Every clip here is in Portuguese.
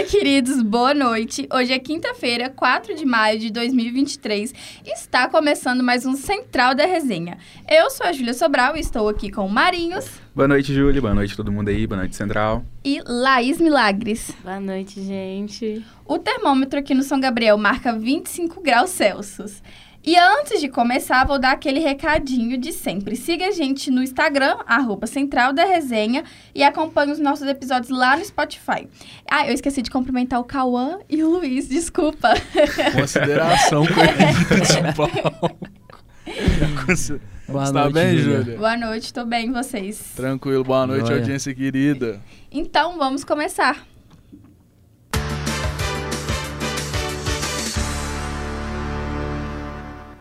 Oi, queridos, boa noite. Hoje é quinta-feira, 4 de maio de 2023. Está começando mais um Central da Resenha. Eu sou a Júlia Sobral e estou aqui com Marinhos. Boa noite, Júlia. Boa noite todo mundo aí. Boa noite, Central. E Laís Milagres. Boa noite, gente. O termômetro aqui no São Gabriel marca 25 graus Celsius. E antes de começar, vou dar aquele recadinho de sempre. Siga a gente no Instagram, arroba Central da Resenha, e acompanhe os nossos episódios lá no Spotify. Ah, eu esqueci de cumprimentar o Cauã e o Luiz, desculpa. Consideração com a de Paulo. Boa Você noite, tá bem, Júlia? Boa noite, tô bem, e vocês? Tranquilo, boa noite, Joia. audiência querida. Então, vamos começar.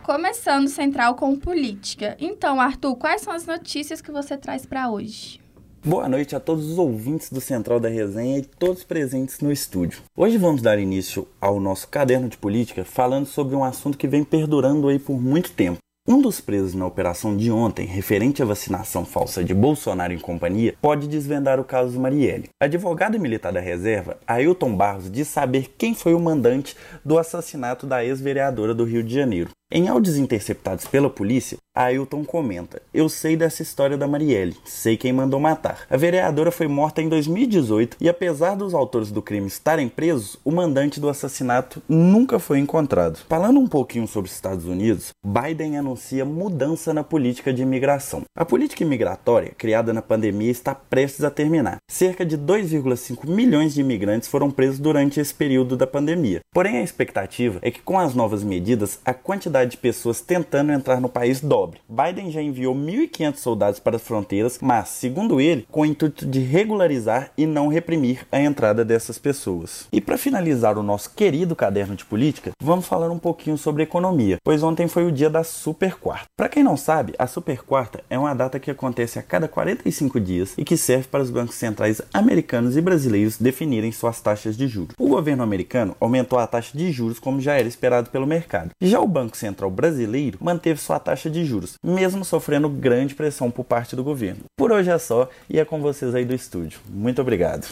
Começando Central com política. Então, Arthur, quais são as notícias que você traz para hoje? Boa noite a todos os ouvintes do Central da Resenha e todos presentes no estúdio. Hoje vamos dar início ao nosso caderno de política falando sobre um assunto que vem perdurando aí por muito tempo. Um dos presos na operação de ontem, referente à vacinação falsa de Bolsonaro e companhia, pode desvendar o caso Marielle. Advogado militar da reserva, Ailton Barros diz saber quem foi o mandante do assassinato da ex-vereadora do Rio de Janeiro. Em áudios interceptados pela polícia, Ailton comenta: Eu sei dessa história da Marielle, sei quem mandou matar. A vereadora foi morta em 2018 e, apesar dos autores do crime estarem presos, o mandante do assassinato nunca foi encontrado. Falando um pouquinho sobre os Estados Unidos, Biden anuncia mudança na política de imigração. A política imigratória, criada na pandemia, está prestes a terminar. Cerca de 2,5 milhões de imigrantes foram presos durante esse período da pandemia. Porém, a expectativa é que, com as novas medidas, a quantidade de pessoas tentando entrar no país dobre. Biden já enviou 1.500 soldados para as fronteiras, mas, segundo ele, com o intuito de regularizar e não reprimir a entrada dessas pessoas. E para finalizar o nosso querido caderno de política, vamos falar um pouquinho sobre economia, pois ontem foi o dia da Super Quarta. Para quem não sabe, a Super Quarta é uma data que acontece a cada 45 dias e que serve para os bancos centrais americanos e brasileiros definirem suas taxas de juros. O governo americano aumentou a taxa de juros como já era esperado pelo mercado. Já o Banco Central brasileiro manteve sua taxa de juros, mesmo sofrendo grande pressão por parte do governo. Por hoje é só e é com vocês aí do estúdio. Muito obrigado.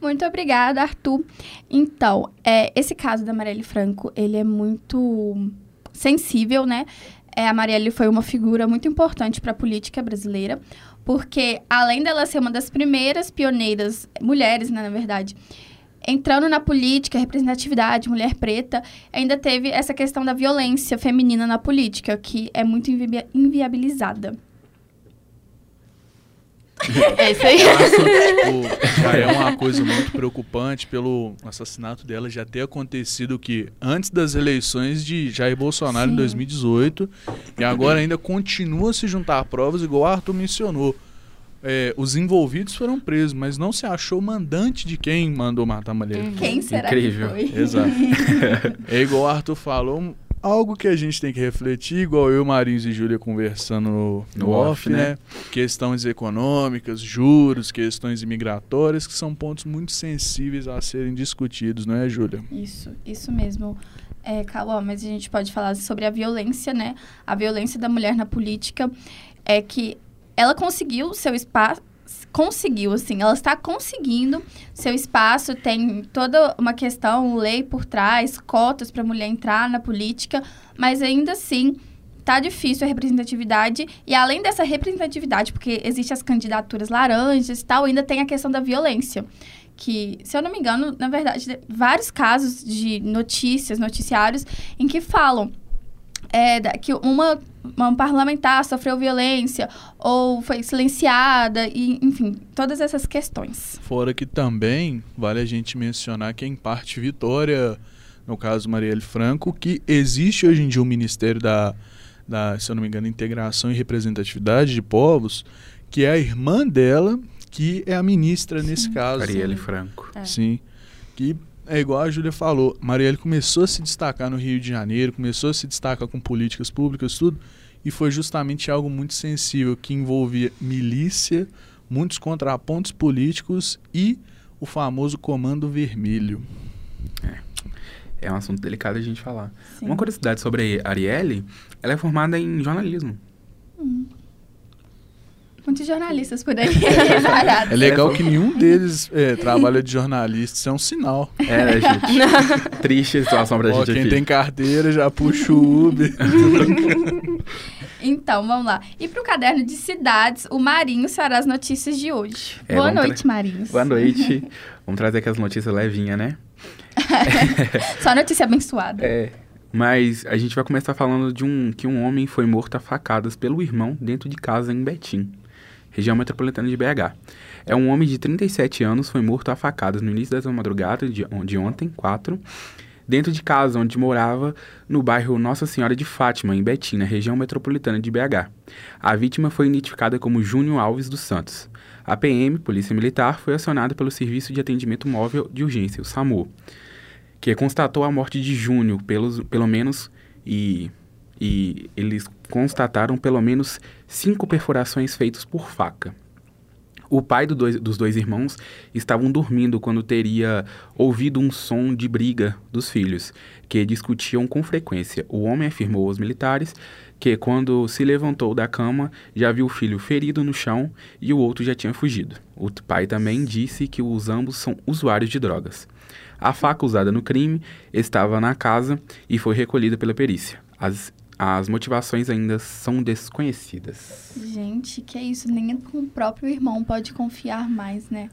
Muito obrigada, Arthur. Então, é, esse caso da Marielle Franco, ele é muito sensível, né? É, a Marielle foi uma figura muito importante para a política brasileira, porque além dela ser uma das primeiras pioneiras, mulheres, né, na verdade, entrando na política, representatividade, mulher preta, ainda teve essa questão da violência feminina na política, que é muito invi- inviabilizada. É isso aí. tipo, já é uma coisa muito preocupante pelo assassinato dela já ter acontecido que antes das eleições de Jair Bolsonaro em Sim. 2018 e agora ainda continua a se juntar provas, igual o Arthur mencionou. É, os envolvidos foram presos, mas não se achou o mandante de quem mandou matar a mulher. Quem será Incrível. que foi? Exato. é igual o Arthur falou, algo que a gente tem que refletir, igual eu, Marinhos e Júlia conversando no, no off, off, né? né? Questões econômicas, juros, questões imigratórias, que são pontos muito sensíveis a serem discutidos, não é, Júlia? Isso, isso mesmo. É, Cauã, mas a gente pode falar sobre a violência, né? A violência da mulher na política é que ela conseguiu seu espaço, conseguiu, assim, ela está conseguindo seu espaço, tem toda uma questão, lei por trás, cotas para mulher entrar na política, mas ainda assim tá difícil a representatividade. E além dessa representatividade, porque existem as candidaturas laranjas e tal, ainda tem a questão da violência que, se eu não me engano, na verdade, vários casos de notícias, noticiários, em que falam é, que uma, uma parlamentar sofreu violência ou foi silenciada, e, enfim, todas essas questões. Fora que também vale a gente mencionar que é em parte Vitória, no caso Marielle Franco, que existe hoje em dia um Ministério da, da, se eu não me engano, Integração e Representatividade de Povos, que é a irmã dela, que é a ministra nesse caso. Marielle Franco. É. Sim. Que é igual a Júlia falou, Marielle começou a se destacar no Rio de Janeiro, começou a se destacar com políticas públicas, tudo, e foi justamente algo muito sensível que envolvia milícia, muitos contrapontos políticos e o famoso Comando Vermelho. É um assunto delicado a gente falar. Sim. Uma curiosidade sobre a Arielle, ela é formada em jornalismo. Muitos jornalistas por aí. parados. É legal que nenhum deles é, trabalha de jornalista, isso é um sinal. É, né, gente? Triste a situação pra Ó, gente quem aqui. tem carteira já puxa o Uber. Então, vamos lá. E pro caderno de cidades, o Marinho fará as notícias de hoje. É, Boa tra- noite, Marinhos. Boa noite. Vamos trazer aquelas notícias levinhas, né? Só notícia abençoada. É. Mas a gente vai começar falando de um que um homem foi morto a facadas pelo irmão dentro de casa em Betim, região metropolitana de BH. É um homem de 37 anos foi morto a facadas no início da madrugada de, ontem, 4, dentro de casa onde morava no bairro Nossa Senhora de Fátima, em Betim, na região metropolitana de BH. A vítima foi identificada como Júnior Alves dos Santos. A PM, Polícia Militar, foi acionada pelo Serviço de Atendimento Móvel de Urgência, o SAMU, que constatou a morte de Júnior, pelos, pelo menos, e, e eles constataram pelo menos cinco perfurações feitas por faca. O pai do dois- dos dois irmãos estavam dormindo quando teria ouvido um som de briga dos filhos, que discutiam com frequência. O homem afirmou aos militares que, quando se levantou da cama, já viu o filho ferido no chão e o outro já tinha fugido. O pai também disse que os ambos são usuários de drogas. A faca usada no crime estava na casa e foi recolhida pela perícia. As, as motivações ainda são desconhecidas. Gente, que é isso? Nem com o próprio irmão pode confiar mais, né?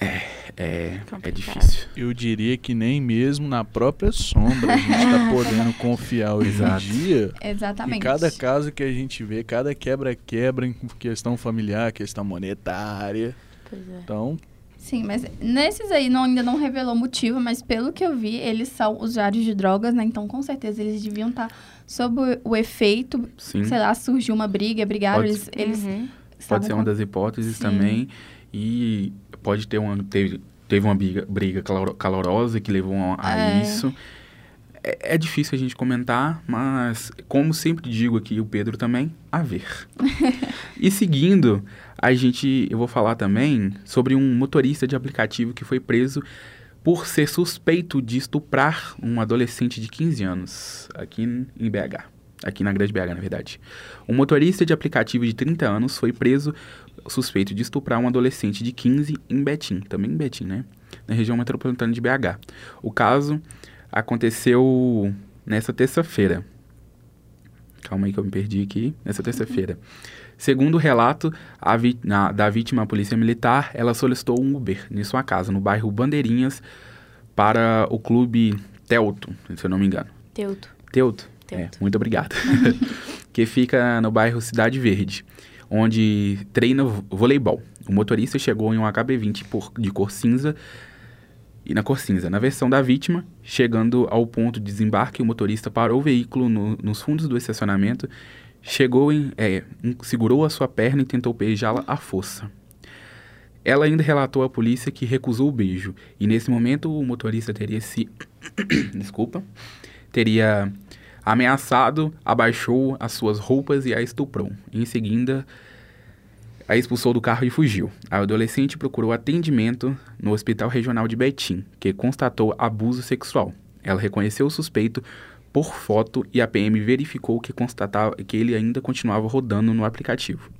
É, é Complicado. difícil. Eu diria que nem mesmo na própria sombra a gente tá podendo confiar hoje Exato. em dia. E Exatamente. cada caso que a gente vê, cada quebra-quebra em questão familiar, questão monetária. Pois é. Então, Sim, mas nesses aí não, ainda não revelou motivo, mas pelo que eu vi, eles são usuários de drogas, né? Então, com certeza, eles deviam estar sob o, efeito. Sim. Sei lá, surgiu uma briga, brigaram, Pode eles, eles Uhum. Pode ser com- uma das hipóteses Sim. também. E pode ter uma. Teve, teve uma briga, briga calor- calorosa que levou a, a É. isso. É, é difícil a gente comentar, mas como sempre digo aqui, e o Pedro também, a ver. e seguindo, a gente. Eu vou falar também sobre um motorista de aplicativo que foi preso por ser suspeito de estuprar um adolescente de 15 anos aqui em BH. Aqui na Grande BH, na verdade. Um motorista de aplicativo de 30 anos foi preso suspeito de estuprar um adolescente de 15 em Betim, também em Betim, né? Na região metropolitana de BH. O caso aconteceu nessa terça-feira. Calma aí que eu me perdi aqui. Nessa terça-feira. Segundo o relato a da vítima à polícia militar, ela solicitou um Uber em sua casa, no bairro Bandeirinhas, para o clube Telto, se eu não me engano. Teuto. Teuto? Teuto. É, muito obrigado. que fica no bairro Cidade Verde, onde treina vo- voleibol. O motorista chegou em um HB20 por- de cor cinza e na cor cinza. Na versão da vítima, chegando ao ponto de desembarque, o motorista parou o veículo no- nos fundos do estacionamento, chegou em, é, segurou a sua perna e tentou beijá-la à força. Ela ainda relatou à polícia que recusou o beijo e nesse momento o motorista teria se desculpa teria ameaçado, abaixou as suas roupas e a estuprou. Em seguida, a expulsou do carro e fugiu. A adolescente procurou atendimento no Hospital Regional de Betim, que constatou abuso sexual. Ela reconheceu o suspeito por foto e a PM verificou que constatava que ele ainda continuava rodando no aplicativo.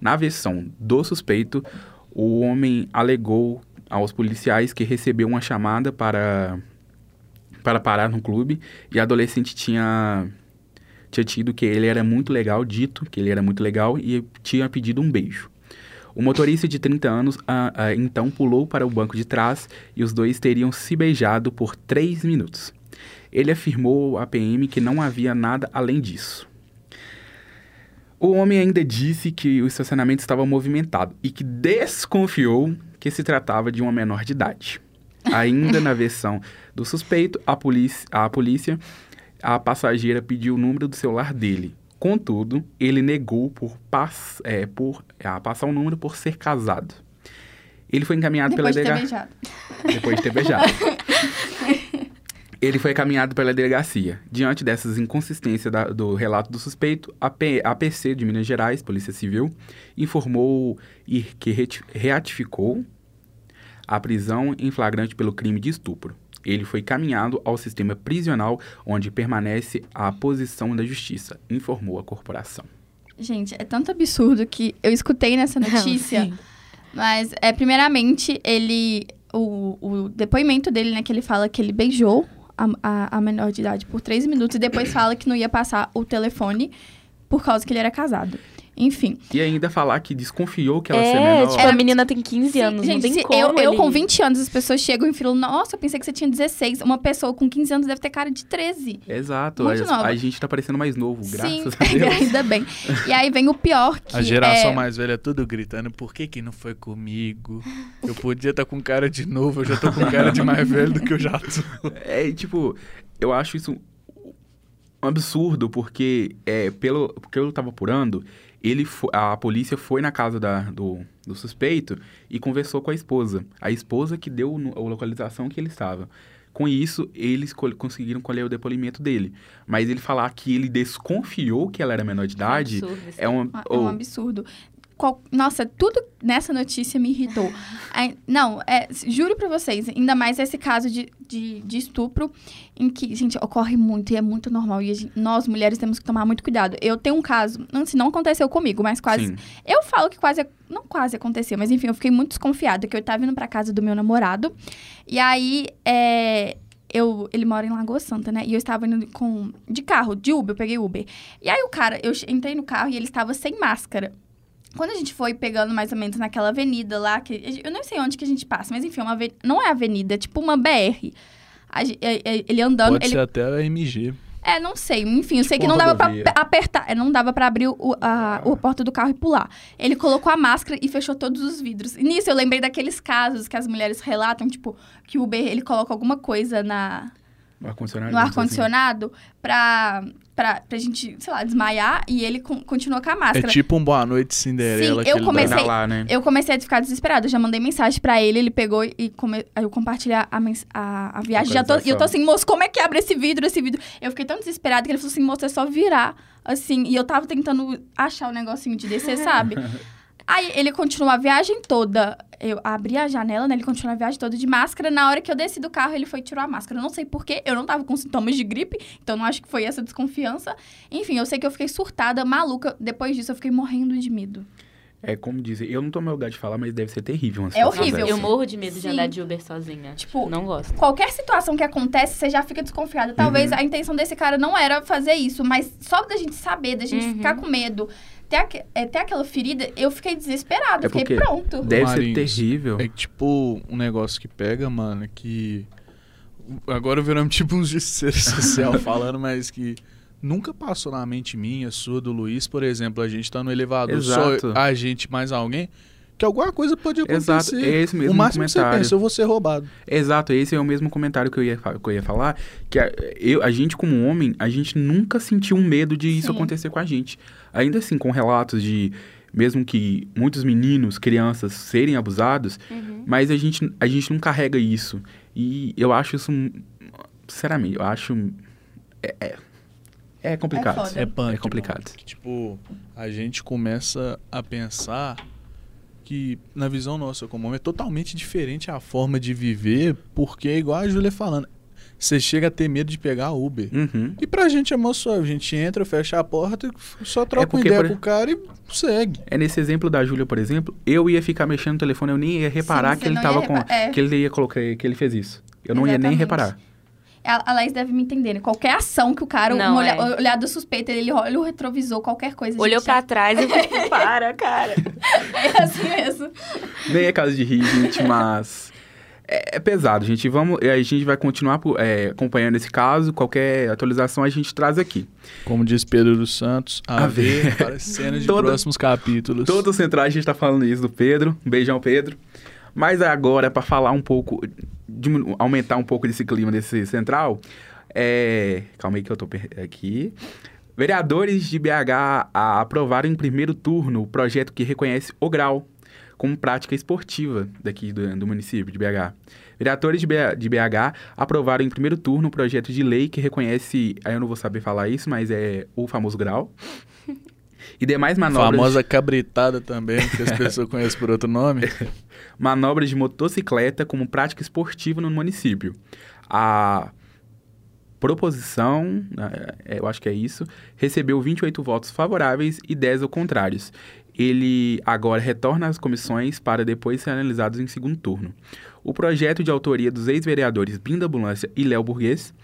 Na versão do suspeito, o homem alegou aos policiais que recebeu uma chamada para para parar no clube e a adolescente tinha tinha tido que ele era muito legal, dito que ele era muito legal e tinha pedido um beijo. O motorista de 30 anos então pulou para o banco de trás e os dois teriam se beijado por 3 minutos. Ele afirmou à PM que não havia nada além disso. O homem ainda disse que o estacionamento estava movimentado e que desconfiou que se tratava de uma menor de idade. Ainda na versão do suspeito, a polícia, a polícia, a passageira pediu o número do celular dele. Contudo, ele negou por, pass, é, por a passar o número por ser casado. Ele foi encaminhado Depois de pela ter delega- beijado. depois de ter beijado. Ele foi encaminhado pela delegacia. Diante dessas inconsistências da- do relato do suspeito, a, P- a PC de Minas Gerais, Polícia Civil, informou e que reatificou a prisão em flagrante pelo crime de estupro. Ele foi caminhado ao sistema prisional, onde permanece à posição da justiça, informou a corporação. Gente, é tanto absurdo que eu escutei nessa notícia. Sim. Mas, é, primeiramente, ele. O, o depoimento dele, né, que ele fala que ele beijou a, a, a menor de idade por três minutos e depois fala que não ia passar o telefone por causa que ele era casado. Enfim. E ainda falar que desconfiou que ela ser É, menor. tipo, a menina tem 15 Sim, anos, não gente, tem se como eu, eu com 20 anos, as pessoas chegam e falam, nossa, eu pensei que você tinha 16. Uma pessoa com 15 anos deve ter cara de 13. Exato. Muito a, nova. a gente tá parecendo mais novo, graças Sim, a Deus. ainda bem. E aí vem o pior que A geração é... mais velha tudo gritando, por que que não foi comigo? Eu podia estar com cara de novo, eu já tô com cara de mais velho do que eu já tô. É, tipo, eu acho isso um absurdo, porque é, pelo porque eu tava apurando, ele a polícia foi na casa da, do, do suspeito e conversou com a esposa. A esposa que deu a localização que ele estava. Com isso, eles conseguiram colher o depoimento dele. Mas ele falar que ele desconfiou que ela era menor de idade Absurdo, assim. é um. É um absurdo. Qual- Nossa, tudo nessa notícia me irritou. Não, é, juro pra vocês, ainda mais esse caso de, de, de estupro, em que, gente, ocorre muito e é muito normal. E gente- nós, mulheres, temos que tomar muito cuidado. Eu tenho um caso, não, assim, não aconteceu comigo, mas quase. Sim. Eu falo que quase. Não quase aconteceu, mas enfim, eu fiquei muito desconfiada, que eu tava indo pra casa do meu namorado. E aí, é, eu, ele mora em Lagoa Santa, né? E eu estava indo com, de carro, de Uber, eu peguei Uber. E aí o cara, eu entrei no carro e ele estava sem máscara. Quando a gente foi pegando mais ou menos naquela avenida lá, que eu não sei onde que a gente passa, mas enfim, uma não é avenida, é tipo uma BR. A ge- é- é- ele andando, Pode ele ser até a MG. é, não sei. Enfim, eu sei Tipo que não dava pra rodovia. pe- apertar. é, Não dava pra abrir o, a, a porta do carro e pular. Ele colocou a máscara e fechou todos os vidros. E nisso eu lembrei daqueles casos que as mulheres relatam, tipo, que o Uber, ele coloca alguma coisa na, No ar-condicionado. no assim. ar-condicionado pra, pra, pra gente, sei lá, desmaiar. E ele con- continua com a É máscara. tipo um Boa Noite Cinderela. Sim, eu comecei- lá, né? Eu comecei a ficar desesperada. Eu já mandei mensagem pra ele, ele pegou e come... aí eu compartilhei a, a, a viagem. Já tô, e eu tô assim, moço, como é que abre esse vidro, esse vidro? Eu fiquei tão desesperada que ele falou assim, moço, é só virar. Assim, e eu tava tentando achar o negocinho de descer, sabe? Aí ele continuou a viagem toda. Eu abri a janela, né? Ele continuou a viagem toda de máscara. Na hora que eu desci do carro, ele foi e tirou a máscara. Eu não sei porquê, eu não tava com sintomas de gripe, então não acho que foi essa desconfiança. Enfim, eu sei que eu fiquei surtada, maluca. Depois disso, eu fiquei morrendo de medo. É como dizer, eu não tô no meu lugar de falar, mas deve ser terrível. uma É horrível. dessa. Eu morro de medo de Sim. andar de Uber sozinha. Tipo, Não gosto. qualquer situação que acontece, você já fica desconfiada. Talvez Uhum. a intenção desse cara não era fazer isso, mas só da gente saber, da gente Uhum. ficar com medo, ter, aque- é, ter aquela ferida, eu fiquei desesperada. É fiquei porque- pronto. Deve Marinhos, ser terrível. É tipo um negócio que pega, mano, que. Agora viramos tipo uns justiceiro social falando, mas que nunca passou na mente minha, sua, do Luiz, por exemplo, a gente tá no elevador, Exato. só a gente mais alguém, que alguma coisa pode acontecer. Exato, é esse mesmo o máximo que você comentário. pensa, eu vou ser roubado. Exato, esse é o mesmo comentário que eu ia, que eu ia falar, que a, eu, a gente como homem, a gente nunca sentiu um medo de isso Sim. acontecer com a gente. Ainda assim, com relatos de, mesmo que muitos meninos, crianças serem abusados, Uhum. mas a gente, a gente não carrega isso. E eu acho isso, sinceramente, eu acho, é, é, é complicado. É. É punk. É complicado. Que, tipo, a gente começa a pensar que, na visão nossa como homem, é totalmente diferente a forma de viver, porque é igual a Júlia falando. Você chega a ter medo de pegar Uber. Uhum. E pra gente é mó suave. A gente entra, fecha a porta, só troca uma porque, ideia por- com o cara e segue. É nesse exemplo da Júlia, por exemplo, eu ia ficar mexendo no telefone, eu nem ia reparar Sim, que ele tava com. é. Que ele ia colocar, que ele fez isso. Eu não ia nem Exatamente. reparar. A, a Laís deve me entender, né? Qualquer ação que o cara, Não, uma olha, é. olhada suspeita, ele olha o retrovisor, qualquer coisa. Olhou gente, pra trás e fico, para, cara. É assim mesmo. Nem é caso de rir, gente, mas. É, é pesado, gente. Vamos, a gente vai continuar é, acompanhando esse caso. Qualquer atualização a gente traz aqui. Como diz Pedro dos Santos, a, A ver ver. para cenas de Toda- próximos capítulos. Todo central a gente tá falando isso do Pedro. Um beijão, Pedro. Mas agora, para falar um pouco, aumentar um pouco desse clima desse central, é. Calma aí que eu tô aqui. Vereadores de BH aprovaram em primeiro turno o projeto que reconhece o grau como prática esportiva daqui do, do município de BH. Vereadores de, de BH aprovaram em primeiro turno o projeto de lei que reconhece, aí eu não vou saber falar isso, mas é o famoso grau. E demais manobras... famosa cabritada também, que as pessoas conhecem por outro nome. manobras de motocicleta como prática esportiva no município. A proposição, é, eu acho que é isso, recebeu 28 votos favoráveis e 10 ao contrários. Ele agora retorna às comissões para depois ser analisado em segundo turno. O projeto de autoria dos ex-vereadores Binda Ambulância e Léo Burguês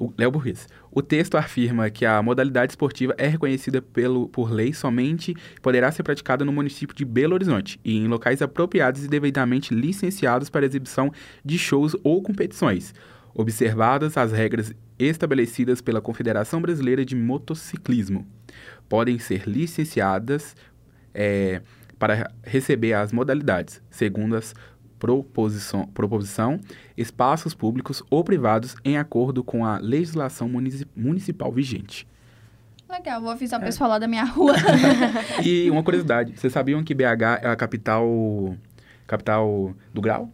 o Léo Burguês. O texto afirma que a modalidade esportiva é reconhecida pelo, por lei somente poderá ser praticada no município de Belo Horizonte e em locais apropriados e devidamente licenciados para exibição de shows ou competições, observadas as regras estabelecidas pela Confederação Brasileira de Motociclismo. Podem ser licenciadas é, para receber as modalidades, segundo as proposição, proposição espaços públicos ou privados em acordo com a legislação municipal vigente. Legal, vou avisar o pessoal lá da minha rua. e uma curiosidade, vocês sabiam que BH é a capital capital do grau?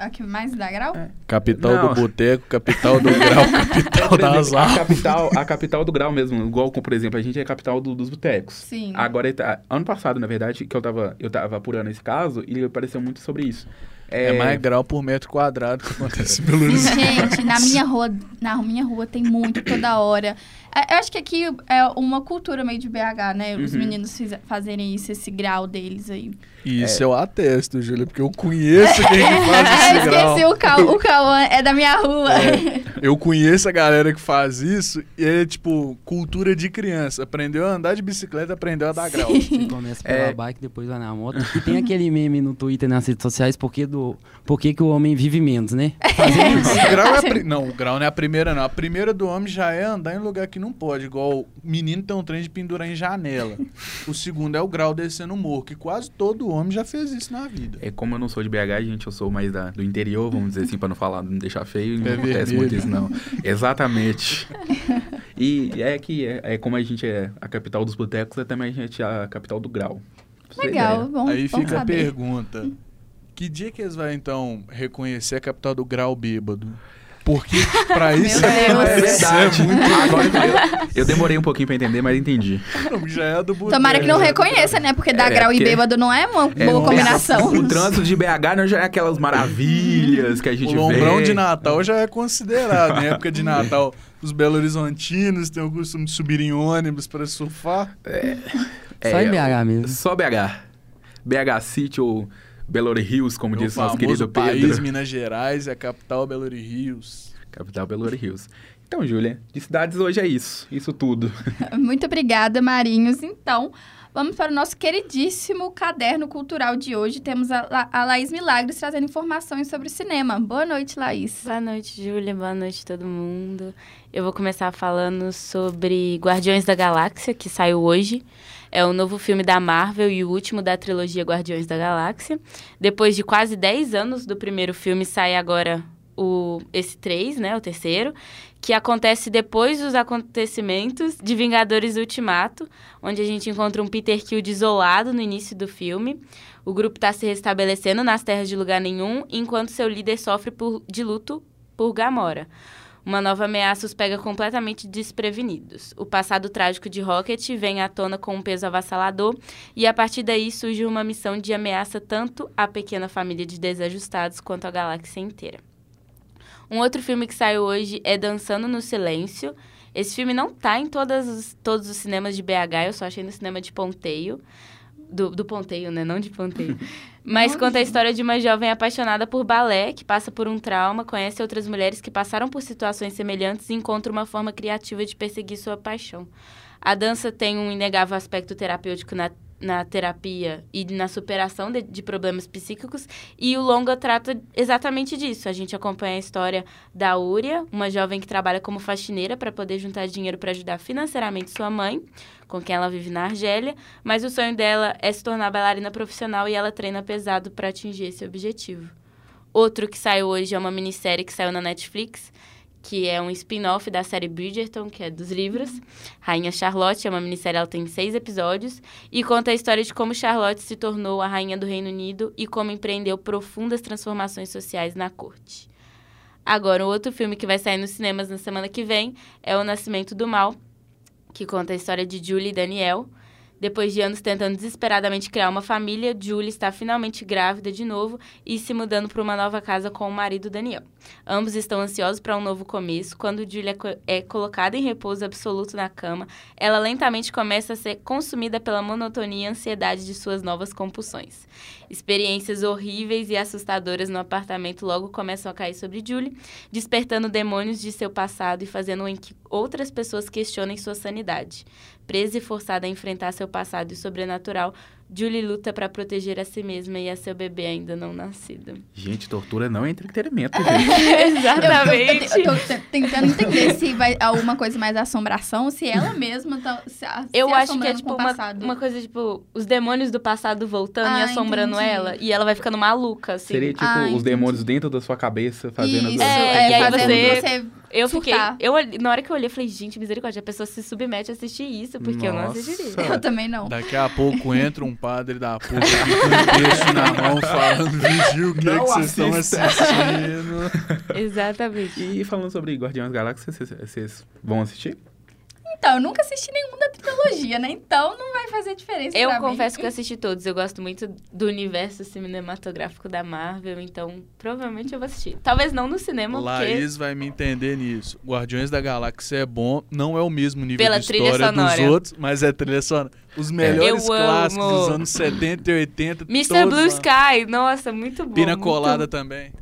A que mais dá grau? É. Capital Não. do boteco, capital do grau, capital da A capital, a capital do grau mesmo. Igual, por exemplo, a gente é capital do, dos botecos. Sim. Agora, tá, ano passado, na verdade, que eu tava, eu tava apurando esse caso, e apareceu muito sobre isso. É... é, mais grau por metro quadrado que acontece pelo Gente, na minha rua, na minha rua tem muito toda hora. É, eu acho que aqui é uma cultura meio de BH, né? Os uhum. meninos fiz, fazerem isso, esse grau deles aí. Isso é. eu atesto, Júlia, porque eu conheço quem faz esse eu grau. esqueci, o, Cal, o Cauã é da minha rua. É, eu conheço a galera que faz isso e é, tipo, cultura de criança. Aprendeu a andar de bicicleta, aprendeu a dar Sim. grau. Você começa pela é... bike, depois vai na moto. E tem aquele meme no Twitter, nas redes sociais, porque, do, porque que o homem vive menos, né? Fazendo isso. o grau é pri... Não, o grau não é a primeira, não. A primeira do homem já é andar em lugar que não pode, igual menino tem um trem de pendurar em janela. o segundo é o grau descendo o morro, que quase todo homem já fez isso na vida. É como eu não sou de BH, gente, eu sou mais da, do interior, vamos dizer assim, para não falar, não deixar feio, não é acontece muito isso, não. Exatamente. E é que é, é, como a gente é a capital dos botecos, é também a gente é a capital do grau. Legal, bom. Aí bom fica saber. a pergunta. Que dia que eles vão, então, reconhecer a capital do grau bêbado? Porque pra isso é, é verdade. É muito... Agora eu, eu, demorei um pouquinho pra entender, mas entendi. Não, já é do Tomara que não reconheça, né? Porque dar é, grau porque... e bêbado não é uma é, boa combinação. O trânsito de BH não já é aquelas maravilhas que a gente o vê. O lombrão de Natal já é considerado. Em época de Natal, os Belo Horizontinos têm o costume de subir em ônibus para surfar. É, só em BH mesmo. Só BH. BH City ou Belo Rios, como diz o nosso querido Pedro. país Minas Gerais é a capital Belo Rios. Capital Belo Rios. Então, Júlia, de cidades hoje é isso. Isso tudo. Muito obrigada, Marinhos. Então, vamos para o nosso queridíssimo caderno cultural de hoje. Temos a, La a Laís Milagres trazendo informações sobre cinema. Boa noite, Laís. Boa noite, Júlia. Boa noite, todo mundo. Eu vou começar falando sobre Guardiões da Galáxia, que saiu hoje. É o novo filme da Marvel e o último da trilogia Guardiões da Galáxia. Depois de quase 10 anos do primeiro filme, sai agora o, esse 3, né, o terceiro, que acontece depois dos acontecimentos de Vingadores Ultimato, onde a gente encontra um Peter Quill desolado no início do filme. O grupo está se restabelecendo nas terras de lugar nenhum, enquanto seu líder sofre por, de luto por Gamora. Uma nova ameaça os pega completamente desprevenidos. O passado trágico de Rocket vem à tona com um peso avassalador e a partir daí surge uma missão de ameaça tanto à pequena família de desajustados quanto à galáxia inteira. Um outro filme que saiu hoje é Dançando no Silêncio. Esse filme não tá em todas, todos os cinemas de BH, eu só achei no cinema de Ponteio. Do, do Ponteio, né? Não de Ponteio. Mas conta a história de uma jovem apaixonada por balé, que passa por um trauma, conhece outras mulheres que passaram por situações semelhantes e encontra uma forma criativa de perseguir sua paixão. A dança tem um inegável aspecto terapêutico na na terapia e na superação de, de, problemas psíquicos. E o longa trata exatamente disso. A gente acompanha a história da Úria, uma jovem que trabalha como faxineira para poder juntar dinheiro para ajudar financeiramente sua mãe, com quem ela vive na Argélia. Mas o sonho dela é se tornar bailarina profissional e ela treina pesado para atingir esse objetivo. Outro que saiu hoje é uma minissérie que saiu na Netflix, que é um spin-off da série Bridgerton, que é dos livros. Rainha Charlotte é uma minissérie, ela tem seis episódios e conta a história de como Charlotte se tornou a rainha do Reino Unido e como empreendeu profundas transformações sociais na corte. Agora, o outro filme que vai sair nos cinemas na semana que vem é O Nascimento do Mal, que conta a história de Julie e Daniel, Depois de anos tentando desesperadamente criar uma família, Julie está finalmente grávida de novo e se mudando para uma nova casa com o marido Daniel. Ambos estão ansiosos para um novo começo. Quando Julie é, co é colocada em repouso absoluto na cama, ela lentamente começa a ser consumida pela monotonia e ansiedade de suas novas compulsões. Experiências horríveis e assustadoras no apartamento logo começam a cair sobre Julie, despertando demônios de seu passado e fazendo com que outras pessoas questionem sua sanidade. Presa e forçada a enfrentar seu passado e sobrenatural, Julie luta para proteger a si mesma e a seu bebê ainda não nascido. Gente, tortura não é entretenimento, gente. Exatamente. Eu, eu, eu tô tentando entender se vai alguma coisa mais assombração, se ela mesma tá. Se, se Eu acho que é tipo uma, passado. uma coisa tipo os demônios do passado voltando e Ah, assombrando entendi. ela. E ela vai ficando maluca, assim. Seria tipo Ah, os entendi. demônios dentro da sua cabeça fazendo Isso, as... É, é, e aí fazendo você- você Eu fiquei. surtar. Eu, olhei- na hora que eu olhei, eu falei, gente, misericórdia, a pessoa se submete a assistir isso, porque eu não Nossa. assistiria. Eu também não. Daqui a pouco entra um padre da puta com um texto na mão falando, vigia o que, é que vocês estão assista." assistindo. Exatamente. E falando sobre Guardiões da Galáxia, vocês vão assistir? Então, eu nunca assisti nenhum da trilogia, né? Então não vai fazer diferença Eu pra mim. confesso que eu assisti todos. Eu gosto muito do universo cinematográfico da Marvel, então provavelmente eu vou assistir. Talvez não no cinema, porque Laís vai me entender nisso. Guardiões da Galáxia é bom, não é o mesmo nível Pela de história dos outros, mas é trilha sonora. Os melhores Eu clássicos amo. dos anos 70 e 80. Mr. Blue lá. Sky, nossa, muito bom. Pina muito- Colada também.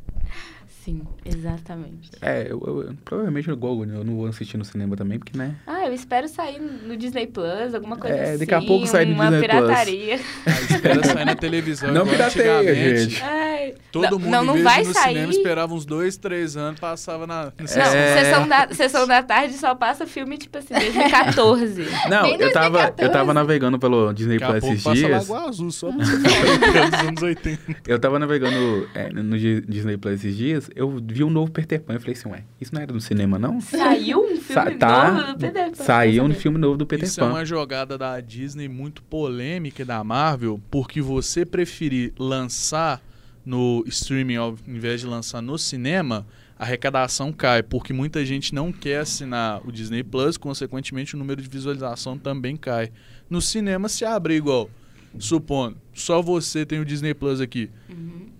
Sim, exatamente. É, eu, eu- eu- provavelmente eu, vou- eu não vou assistir no cinema também, porque, né? Ah, eu espero sair no Disney Plus, alguma coisa É, assim. daqui a pouco sai no Disney Plus. pirataria. Ah, espera sair na televisão. Não pirateia, gente. Ai, Todo não, mundo, não, não vai no sair. cinema, esperava uns dois, três anos, passava na... Não, É. sessão, da, sessão da tarde só passa filme, tipo assim, 2014. Não, eu tava, eu 2014. tava navegando pelo Disney Plus esses dias. Lagoa Azul, só dos anos 80. Eu tava navegando é, no Di- Disney Plus esses dias, eu vi um novo Peter Pan. Eu falei assim, ué, isso não era no cinema, não? Saiu um filme Sa- tá, novo do Peter Pan. Saiu um filme novo do Peter Isso é Pan. uma jogada da Disney muito polêmica e da Marvel, porque você preferir lançar no streaming ao invés de lançar no cinema, a arrecadação cai, porque muita gente não quer assinar o Disney Plus, consequentemente o número de visualização também cai. No cinema se abre igual. Supondo, só você tem o Disney Plus aqui.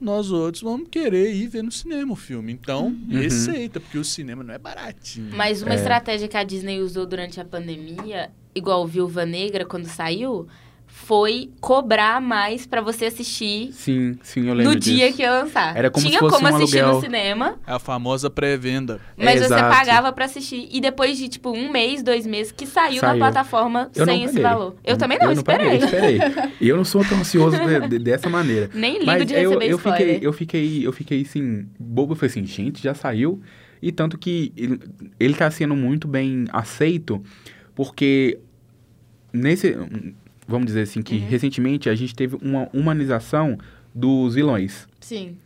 Nós outros vamos querer ir ver no cinema o filme. Então, Uhum. receita, porque o cinema não é baratinho. Mas uma É. estratégia que a Disney usou durante a pandemia, igual Viúva Negra, quando saiu, foi cobrar mais pra você assistir Sim, sim, eu lembro no dia disso. que ia lançar. Era como Tinha se fosse como um assistir no aluguel. cinema, É a famosa pré-venda. mas você Exato. pagava pra assistir. E depois de, tipo, um mês, dois meses, que saiu, na Saiu. plataforma Eu sem esse valor. Eu também não, eu esperei. Não paguei, esperei. E eu não sou tão ansioso de- de- dessa maneira. Nem ligo Mas de eu, receber eu spoiler. fiquei, eu fiquei, eu fiquei assim, bobo, eu falei assim, gente, já saiu. E tanto que ele, ele tá sendo muito bem aceito, porque nesse, vamos dizer assim, que Uhum. recentemente a gente teve uma humanização dos vilões. Sim.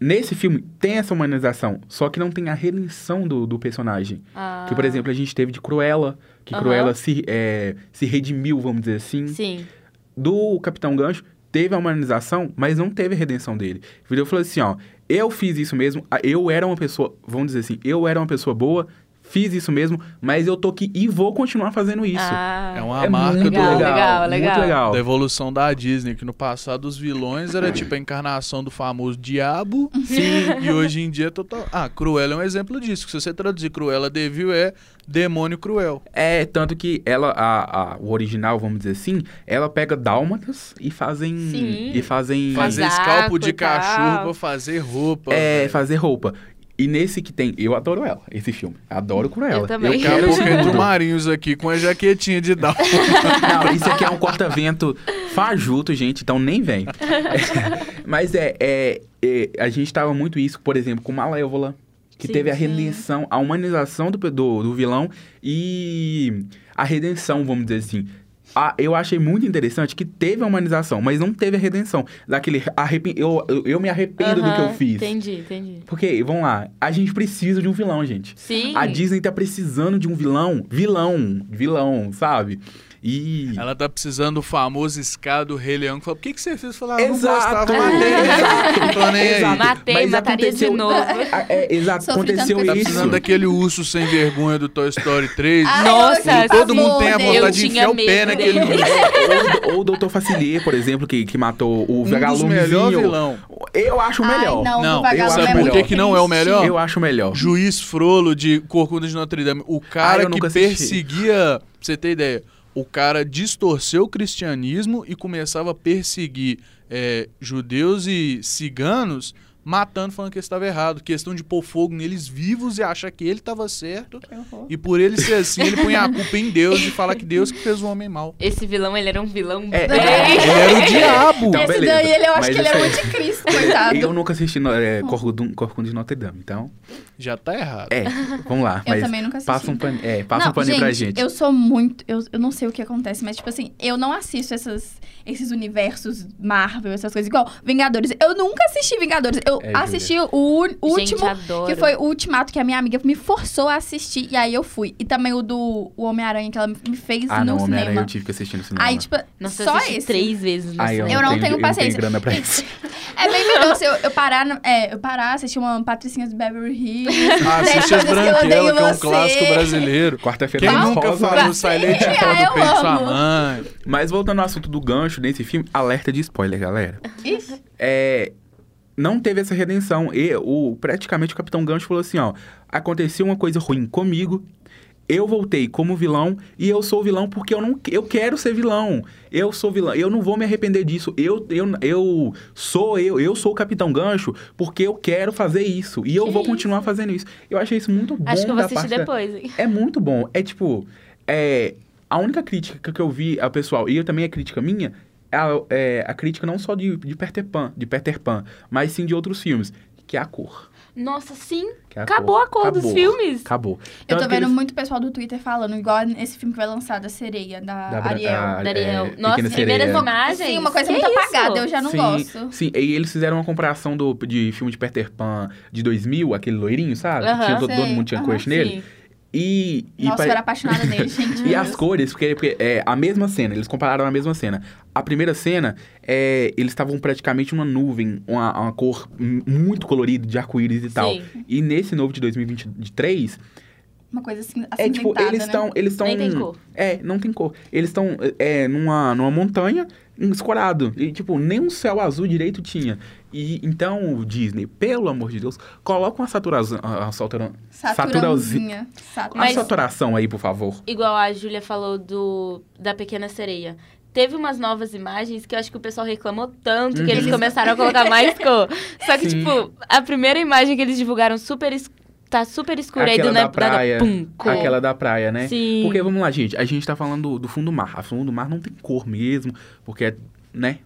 Nesse filme tem essa humanização, só que não tem a redenção do, do personagem. Ah, Que, por exemplo, a gente teve de Cruella, que Aham. Cruella se, é, se redimiu, vamos dizer assim. Sim. Do Capitão Gancho, teve a humanização, mas não teve a redenção dele. Ele falou assim, ó, eu fiz isso mesmo, eu era uma pessoa, vamos dizer assim, eu era uma pessoa boa, fiz isso mesmo, mas eu tô aqui e vou continuar fazendo isso. Ah, É uma é marca muito do- legal, legal, legal. muito legal. da evolução da Disney, que no passado os vilões era tipo a encarnação do famoso diabo. Sim. E hoje em dia é total. Ah, Cruella é um exemplo disso. que Se você traduzir Cruella Devil é demônio cruel. É, tanto que ela, a, a- o original, vamos dizer assim, ela pega dálmatas e fazem... Sim. E fazem... Fazer escalpo de tal. cachorro pra fazer roupa. É, velho. fazer roupa. E nesse que tem... Eu adoro ela, esse filme. Adoro Cruella. Eu também. A quero isso entra o. Marinhos aqui com a jaquetinha de Down. Não, isso aqui é um corta-vento fajuto, gente, então nem vem. Mas é, é, é, a gente tava muito isso, por exemplo, com Malévola, que Sim, teve a sim. redenção, a humanização do, do, do vilão e a redenção, vamos dizer assim. Ah, eu achei muito interessante que teve a humanização, mas não teve a redenção. Daquele arrepen... eu, eu, eu me arrependo do que eu fiz. Entendi, entendi. Porque, vamos lá, a gente precisa de um vilão, gente. Sim. A Disney tá precisando de um vilão, vilão, vilão, sabe? E. Ela tá precisando do famoso escada do Rei Leão que fala: Por que, que você fez? Falar, ah, não Exato. gostava, matei. Exato. Não tô nem aí. Exato. Matei, Mas mataria aconteceu- de novo. Ah, é, exato, Sofri aconteceu com Tá isso. precisando daquele urso sem vergonha do Toy Story 3. Ai, Nossa, eu- Todo mundo tem a vontade de enfiar o pé naquele. É, ou, ou o Dr. Facilier, por exemplo, que, que matou o Um melhores vilão. Eu acho o Ai, melhor. não, Não, o vagalume eu é sabe por que que não é o melhor? Eu acho o melhor. Juiz Frolo de Corcunda de Notre Dame. O Ah, cara eu que assisti. perseguia. Pra você ter ideia, o cara distorceu o cristianismo e começava a perseguir é, judeus e ciganos, matando, falando que eles estavam errado. Questão de pôr fogo neles vivos e achar que ele estava certo. Horror. E por ele ser assim, ele põe a culpa em Deus e fala que Deus que fez o homem mal. Esse vilão, ele era um vilão É, bem... Ele era o diabo. Então, Esse beleza. daí, ele, eu acho Mas que ele é isso aí- muito de Cristo, coitado. Eu nunca assisti no, é, Corcunda de Notre Dame, então. Já tá errado. É, vamos lá. Eu também nunca assisti. Passa um paninho, é, passa não, um paninho gente, pra gente. Eu sou muito. Eu, eu não sei o que acontece, mas, tipo assim, eu não assisto essas, esses universos Marvel, essas coisas igual Vingadores. Eu nunca assisti Vingadores. Eu É, assisti o, u- o Gente, último, adoro. que foi o Ultimato, que a minha amiga me forçou a assistir, e aí eu fui. E também o do o Homem-Aranha, que ela me fez ah, não, no Homem-Aranha cinema. eu tive que assistir no cinema. Aí, tipo, Nossa, só eu esse. três vezes no Ai, eu, cinema. Eu não tenho, tenho eu paciência. grana pra isso. É bem melhor se eu, eu parar, no- é, eu parar, assistir uma Patricinha do Beverly Hills. Ah, Sete assiste as Branquelas, odeio que é um você. clássico brasileiro. Quarta-feira Quem tá nunca rosa. falou em pó Ah, eu do peito de sua mãe? Mas voltando ao assunto do gancho nesse filme, alerta de spoiler, galera. Ixi. É, não teve essa redenção. E o, praticamente o Capitão Gancho falou assim, ó. Aconteceu uma coisa ruim comigo. Eu voltei como vilão e eu sou vilão porque eu não eu quero ser vilão. Eu sou vilão. Eu não vou me arrepender disso. Eu, eu, eu sou eu, eu sou o Capitão Gancho porque eu quero fazer isso e eu Que vou isso? continuar fazendo isso. Eu achei isso muito bom Acho que eu vou assistir depois, hein? é muito bom. É tipo, é, a única crítica que eu vi ao pessoal, e eu também é crítica minha, é a, é a crítica não só de, de Peter Pan, de Peter Pan, mas sim de outros filmes, que é a cor. Nossa, sim. é Acabou a cor dos Acabou. filmes. Acabou. Eu Tanto tô que vendo eles- muito pessoal do Twitter falando, igual esse filme que vai lançar da sereia, da, Da Ariel. a- Da Ariel. é, Nossa, primeiras imagens. Sim, uma coisa Que muito isso? apagada, eu já não sim, gosto. Sim, e eles fizeram uma comparação do, de filme de Peter Pan de 2000, aquele loirinho, sabe? Aham, Tinha, todo, mundo tinha Aham, crush nele. Sim. E, e Nossa, pare- eu era apaixonada nele, gente. E as cores, porque, porque é a mesma cena, eles compararam a mesma cena. A primeira cena, é, eles estavam praticamente uma nuvem, uma, uma cor muito colorida, de arco-íris e tal. Sim. E nesse novo de 2023, Uma coisa assim, é tipo, eles né? estão. Eles estão Nem tem cor. É, não tem cor. Eles estão é, numa, numa montanha escorado. E, tipo, nem um céu azul direito tinha. E então, o Disney, pelo amor de Deus, coloca uma saturação. A, a satura, Saturãozinha. Satura. Uma Mas- saturação aí, por favor. Igual a Júlia falou do da Pequena Sereia. Teve umas novas imagens que eu acho que o pessoal reclamou tanto que eles Uhum. começaram a colocar mais cor. Só que, Sim. tipo, a primeira imagem que eles divulgaram super es- tá super escura aí do da nada, praia. pum, cor. Aquela da praia, né? Sim. Porque, vamos lá, gente, a gente tá falando do, do fundo do mar. A fundo do mar não tem cor mesmo, porque é, né?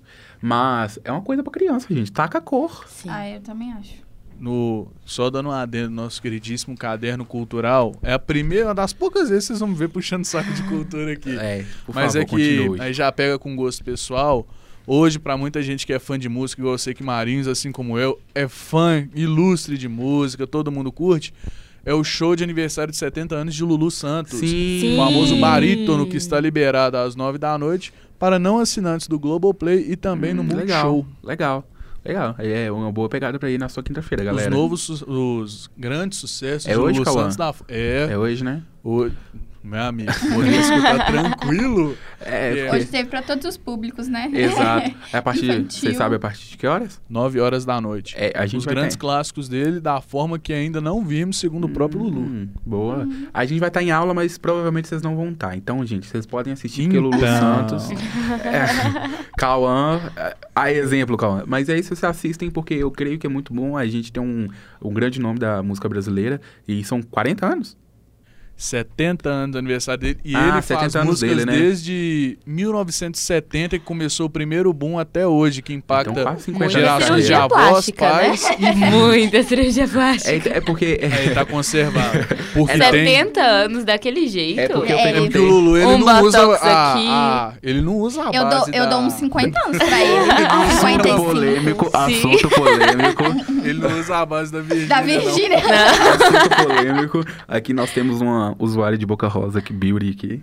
Mas é uma coisa pra criança, gente. Taca a cor. Sim. Ah, eu também acho. No, só dando um adendo no nosso queridíssimo caderno cultural, é a primeira, uma das poucas vezes que vocês vão me ver puxando saco de cultura aqui. É, por Mas favor, é que continue. aí já pega com gosto pessoal. Hoje, pra muita gente que é fã de música, igual eu sei que Marinhos, assim como eu, é fã ilustre de música, todo mundo curte. É o show de aniversário de 70 anos de Lulu Santos. Sim. O famoso barítono que está liberado às 9 da noite para não assinantes do Globoplay e também no Hum, Multishow. legal, legal. Legal. É uma boa pegada pra ir na sua quinta-feira, Os galera. novos, su- os grandes sucessos É de hoje, Lulu? Santos da... É, É hoje, né? o... Meu amigo, poder escutar tranquilo. É, É. porque- Hoje teve pra todos os públicos, né? Exato. É a partir. Vocês sabem a partir de que horas? 9 horas da noite. É, a gente Os grandes ter- clássicos dele, da forma que ainda não vimos, segundo o próprio Lulu. Hum, boa. A gente vai estar em aula, mas provavelmente vocês não vão estar. Então, gente, vocês podem assistir porque Lulu Então. Santos. É, Cauã. é, A exemplo, Cauã. Mas é isso, vocês assistem porque eu creio que é muito bom. A gente tem um, um grande nome da música brasileira. E são 40 anos. 70 anos do aniversário dele. E Ah, ele 70 faz anos músicas dele, né? desde 1970, que começou o primeiro boom até hoje, que impacta Então, 50 Muita gerações de avós, pais. né? Muita cirurgia plástica. É, é porque. É, ele tá conservado. Porque É, tem... 70 anos daquele jeito. É porque eu É, É perguntei. porque o Lulu, ele Um não usa a, aqui. a- Ele não usa a Eu dou, base eu da... dou uns 50 anos pra ele. Assunto 55. polêmico, Sim. assunto polêmico. Ele não usa a base da Virgínia, Da. Virgínia. assunto polêmico. Aqui nós temos uma, uma usuária de Boca Rosa que Beauty aqui.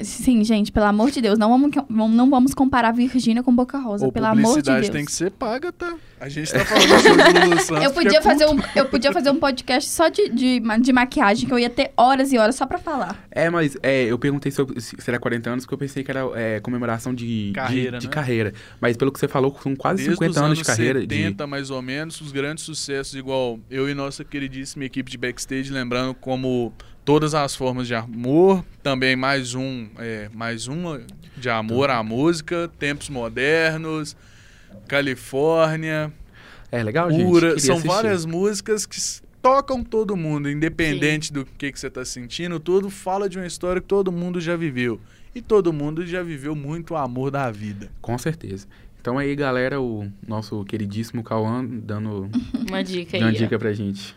Sim, gente, pelo amor de Deus, não vamos, não vamos comparar Virgínia com Boca Rosa, Ou pelo amor de publicidade Deus. tem que ser paga, tá? A gente tá falando sobre o Lulu Santos. Eu porque podia, é fazer um, eu podia fazer um podcast só de, de, de maquiagem, que eu ia ter horas e horas só pra falar. É, mas é, eu perguntei se se era 40 anos, porque eu pensei que era é, comemoração de de- Carreira, de, né? carreira. Mas pelo que você falou, são quase Desde 50 os anos anos de carreira. 70, mais ou menos, os grandes sucessos, igual eu e nossa queridíssima equipe de backstage, lembrando como todas as formas de amor, também mais um, é, mais uma de amor à música, tempos modernos, Califórnia. É legal, gente. Pura, são assistir. várias músicas que tocam todo mundo, independente do que, que você tá sentindo, tudo fala de uma história que todo mundo já viveu. E todo mundo já viveu muito o amor da vida. Com certeza. Então aí, galera, o nosso queridíssimo Cauã dando Uma dica aí. uma dica pra gente.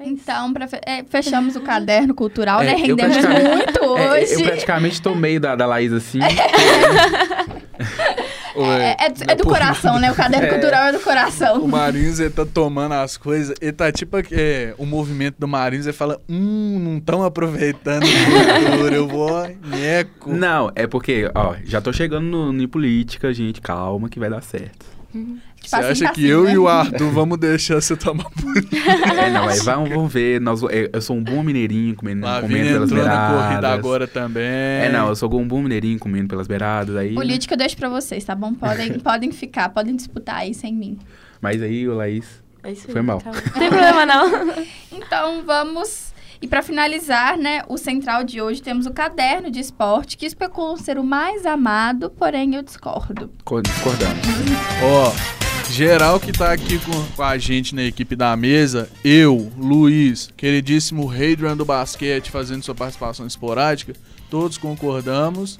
Então, pra fe- é, fechamos o caderno cultural, É, né? Rendemos muito É, hoje. eu praticamente tomei da, da Laís assim. É, é do- é do coração, né? O caderno É. cultural é do O coração. Marins, ele tá tomando as coisas, ele tá tipo é, o movimento do Marins, ele fala, hum, não tão aproveitando a cultura, eu vou, neco. Não, é porque, ó, já tô chegando no, em política, gente. Calma que vai dar certo. Você acha que passinho, eu né? e o Arthur vamos deixar você tomar É, não, aí vamos, vamos ver. Nós, é, eu sou um bom mineirinho comendo, comendo pelas entrou na beiradas. corrida agora também. É, não, eu sou um bom mineirinho comendo pelas beiradas. Aí, Política eu deixo pra vocês, tá bom? Podem, podem ficar, podem disputar aí sem mim. Mas aí, o Laís. É Foi mal. tá. Não tem problema, não. Então vamos. E pra finalizar, né, o central de hoje temos o caderno de esporte, que especulam ser o mais amado, porém eu discordo. co- Discordamos. Ó, geral que tá aqui com, com a gente na equipe da mesa, eu, Luiz, queridíssimo Hadrian do basquete fazendo sua participação esporádica, todos concordamos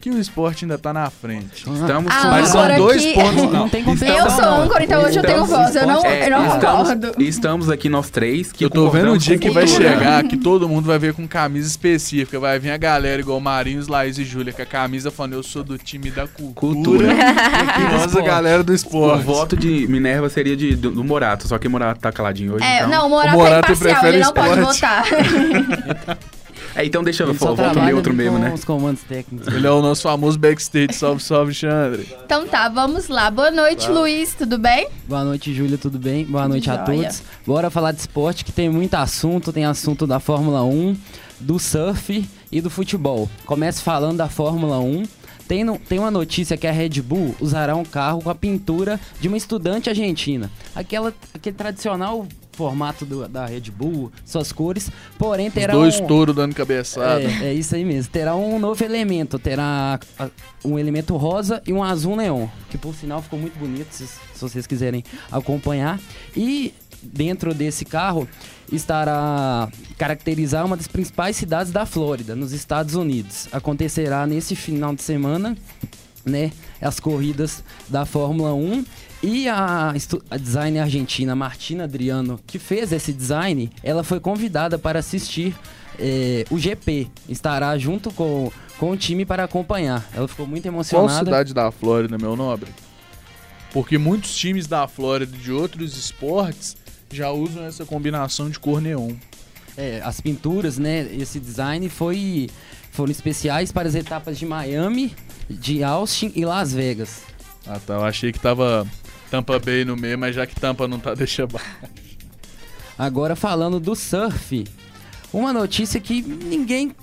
que o esporte ainda tá na frente. Estamos Ah, com Mas são dois aqui- pontos. Não, Não, tem Eu sou âncora, então hoje eu tenho voz. Eu não, É, eu não estamos, concordo. estamos aqui nós três que Eu tô vendo o dia que vai cultura. chegar que todo mundo vai ver com camisa específica. Vai vir a galera igual Marinhos, Laís e Júlia, com a camisa falando eu sou do time da cultura. Cultura. E nós a galera do O esporte. voto de Minerva seria de, do, do Morato, só que o Morato tá caladinho hoje. É, então... não, o Morato, O Morato é imparcial, prefere ele não pode esporte. votar. É, então deixa eu neutro com mesmo, né? os comandos técnicos. Ele é o nosso famoso backstage. Salve, salve, Xandre. então tá, vamos lá. Boa noite, Luiz, tudo bem? Boa noite, Júlia, tudo bem? Boa noite a Joia. todos. Bora falar de esporte, que tem muito assunto. Tem assunto da Fórmula 1, do surf e do futebol. Começo falando da Fórmula 1. Tem, no- tem uma notícia que a Red Bull usará um carro com a pintura de uma estudante argentina. Aquela, aquele tradicional formato do- da Red Bull, suas cores, porém Os terá dois um... touros dando cabeçada. É, é isso aí mesmo. Terá um novo elemento. Terá um elemento rosa e um azul neon. Que por sinal ficou muito bonito, se, se vocês quiserem acompanhar. E dentro desse carro estará caracterizar uma das principais cidades da Flórida, nos Estados Unidos. Acontecerá nesse final de semana, né? As corridas da Fórmula 1. E a, a designer argentina Martina Adriano, que fez esse design, ela foi convidada para assistir eh, o GP. Estará junto com, com o time para acompanhar. Ela ficou muito Qual emocionada. cidade da Flórida, meu nobre? Porque muitos times da Flórida de outros esportes já usam essa combinação de cor neon. É, as pinturas, né? Esse design foi, foram especiais para as etapas de Miami, de Austin e Las Vegas. Ah tá, eu achei que tava Tampa Bay no meio, mas já que Tampa não tá, deixa baixo. Agora falando do surf, uma notícia que ninguém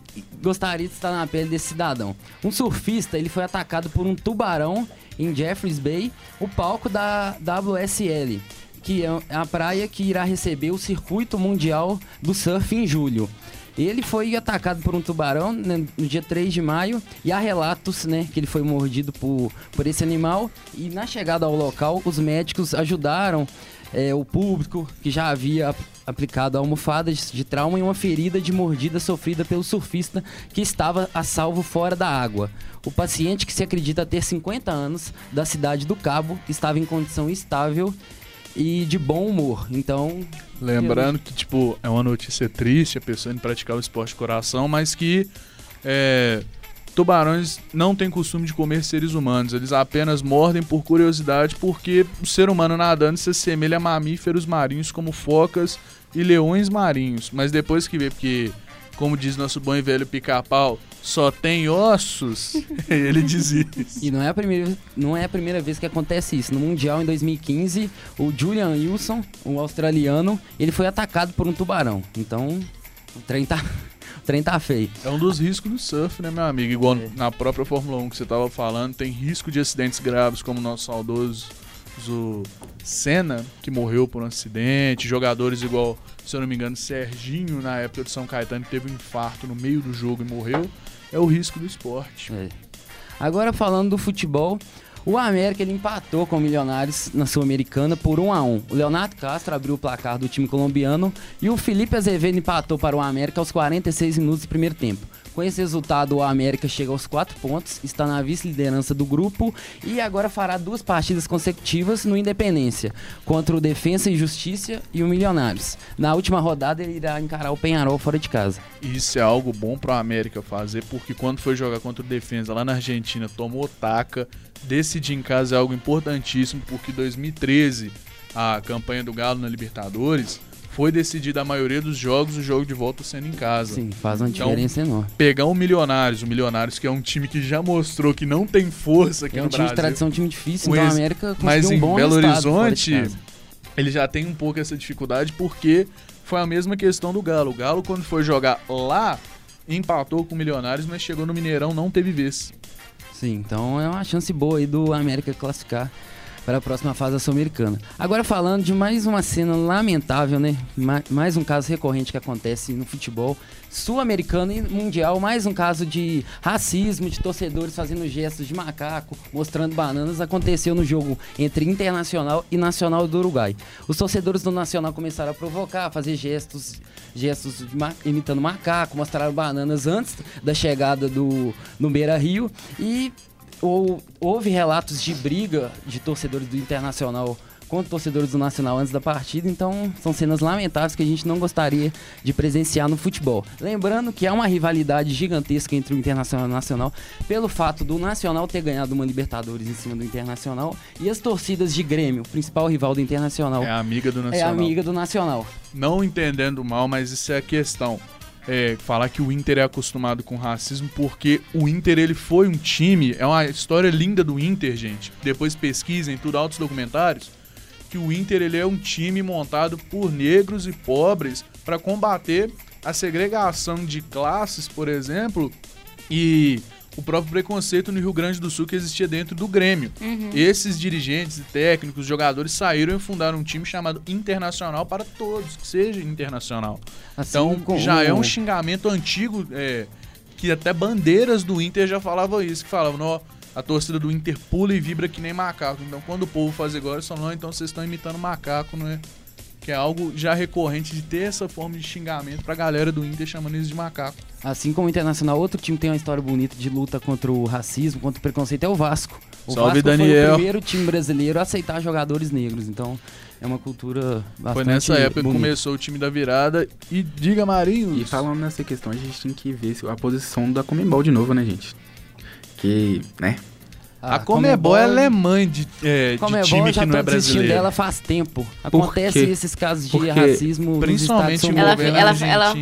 gostaria de estar na pele desse cidadão. Um surfista, ele foi atacado por um tubarão em Jeffreys Bay, o palco da WSL, que é a praia que irá receber o circuito mundial do surf em julho. Ele foi atacado por um tubarão né, no dia 3 de maio e há relatos né, que ele foi mordido por, por esse animal. E na chegada ao local, os médicos ajudaram é, o público que já havia ap- aplicado almofadas de trauma e uma ferida de mordida sofrida pelo surfista que estava a salvo fora da água. O paciente, que se acredita ter 50 anos, da cidade do Cabo, estava em condição estável e de bom humor. Então, Lembrando que, tipo, é uma notícia triste a pessoa indo praticar o esporte de coração, mas que é, tubarões não têm costume de comer seres humanos. Eles apenas mordem por curiosidade, porque o ser humano nadando se assemelha a mamíferos marinhos como focas e leões marinhos. Mas depois que vê, porque como diz nosso bom e velho pica-pau, só tem ossos. Ele diz isso. E não é, a primeira, não é a primeira vez que acontece isso. No Mundial, em 2015, o Julian Wilson, um australiano, ele foi atacado por um tubarão. Então, o trem tá, o trem tá feio. É um dos riscos do surf, né, meu amigo? Igual na própria Fórmula 1 que você tava falando, tem risco de acidentes graves, como o nosso saudoso o Senna, que morreu por um acidente, jogadores igual, se eu não me engano, Serginho, na época de São Caetano, que teve um infarto no meio do jogo e morreu. É o risco do esporte. É. Agora falando do futebol, o América ele empatou com o Milionários na Sul-Americana por 1 a 1. O Leonardo Castro abriu o placar do time colombiano e o Felipe Azevedo empatou para o América aos 46 minutos do primeiro tempo. Com esse resultado, o América chega aos 4 pontos, está na vice-liderança do grupo e agora fará duas partidas consecutivas no Independência, contra o Defensa e Justiça e o Milionários. Na última rodada, ele irá encarar o Penharol fora de casa. Isso é algo bom para o América fazer, porque quando foi jogar contra o Defensa lá na Argentina, tomou taca. Decidir em casa é algo importantíssimo, porque 2013, a campanha do Galo na Libertadores, foi decidida a maioria dos jogos, o jogo de volta sendo em casa. Sim, faz uma então, diferença enorme. Pegar o Milionários, o Milionários que é um time que já mostrou que não tem força aqui é um no time de tradição, um time difícil, então a América Mas um em bom Belo Horizonte, ele já tem um pouco essa dificuldade porque foi a mesma questão do Galo. O Galo quando foi jogar lá, empatou com o Milionários, mas chegou no Mineirão, não teve vez. Sim, então é uma chance boa aí do América classificar para a próxima fase sul-americana. Agora falando de mais uma cena lamentável, né? Mais um caso recorrente que acontece no futebol sul-americano e mundial, mais um caso de racismo, de torcedores fazendo gestos de macaco, mostrando bananas, aconteceu no jogo entre Internacional e Nacional do Uruguai. Os torcedores do Nacional começaram a provocar, a fazer gestos, gestos ma imitando macaco, mostraram bananas antes da chegada do no Beira Rio e ou, houve relatos de briga de torcedores do Internacional contra torcedores do Nacional antes da partida, então são cenas lamentáveis que a gente não gostaria de presenciar no futebol. Lembrando que há uma rivalidade gigantesca entre o Internacional e o Nacional, pelo fato do Nacional ter ganhado uma Libertadores em cima do Internacional e as torcidas de Grêmio, o principal rival do Internacional. É amiga do Nacional. É amiga do Nacional. Não entendendo mal, mas isso é a questão é, falar que o Inter é acostumado com racismo, porque o Inter ele foi um time, é uma história linda do Inter, gente. Depois pesquisem tudo, altos documentários, que o Inter ele é um time montado por negros e pobres para combater a segregação de classes, por exemplo, e o próprio preconceito no Rio Grande do Sul que existia dentro do Grêmio. Uhum. Esses dirigentes, técnicos, jogadores saíram e fundaram um time chamado Internacional para todos, que seja internacional. Assim, então já é um xingamento antigo, é, que até bandeiras do Inter já falavam isso, que falavam, ó, a torcida do Inter pula e vibra que nem macaco. Então quando o povo faz igual, eles falam, não, então vocês estão imitando macaco, não é? Que é algo já recorrente de ter essa forma de xingamento pra galera do Inter chamando eles de macaco. Assim como o Internacional, outro time tem uma história bonita de luta contra o racismo, contra o preconceito, é o Vasco. O Salve, Vasco Daniel. foi o primeiro time brasileiro a aceitar jogadores negros, então é uma cultura bastante Foi nessa época bonita. que começou o time da virada e diga Marinho. E falando nessa questão, a gente tem que ver a posição da Comembol de novo, né, gente? Que, né, a, a Comebol, ela é mãe de, é, de time que não é brasileiro. dela faz tempo. Acontece esses casos de porque, racismo principalmente envolvendo ela, ela, ela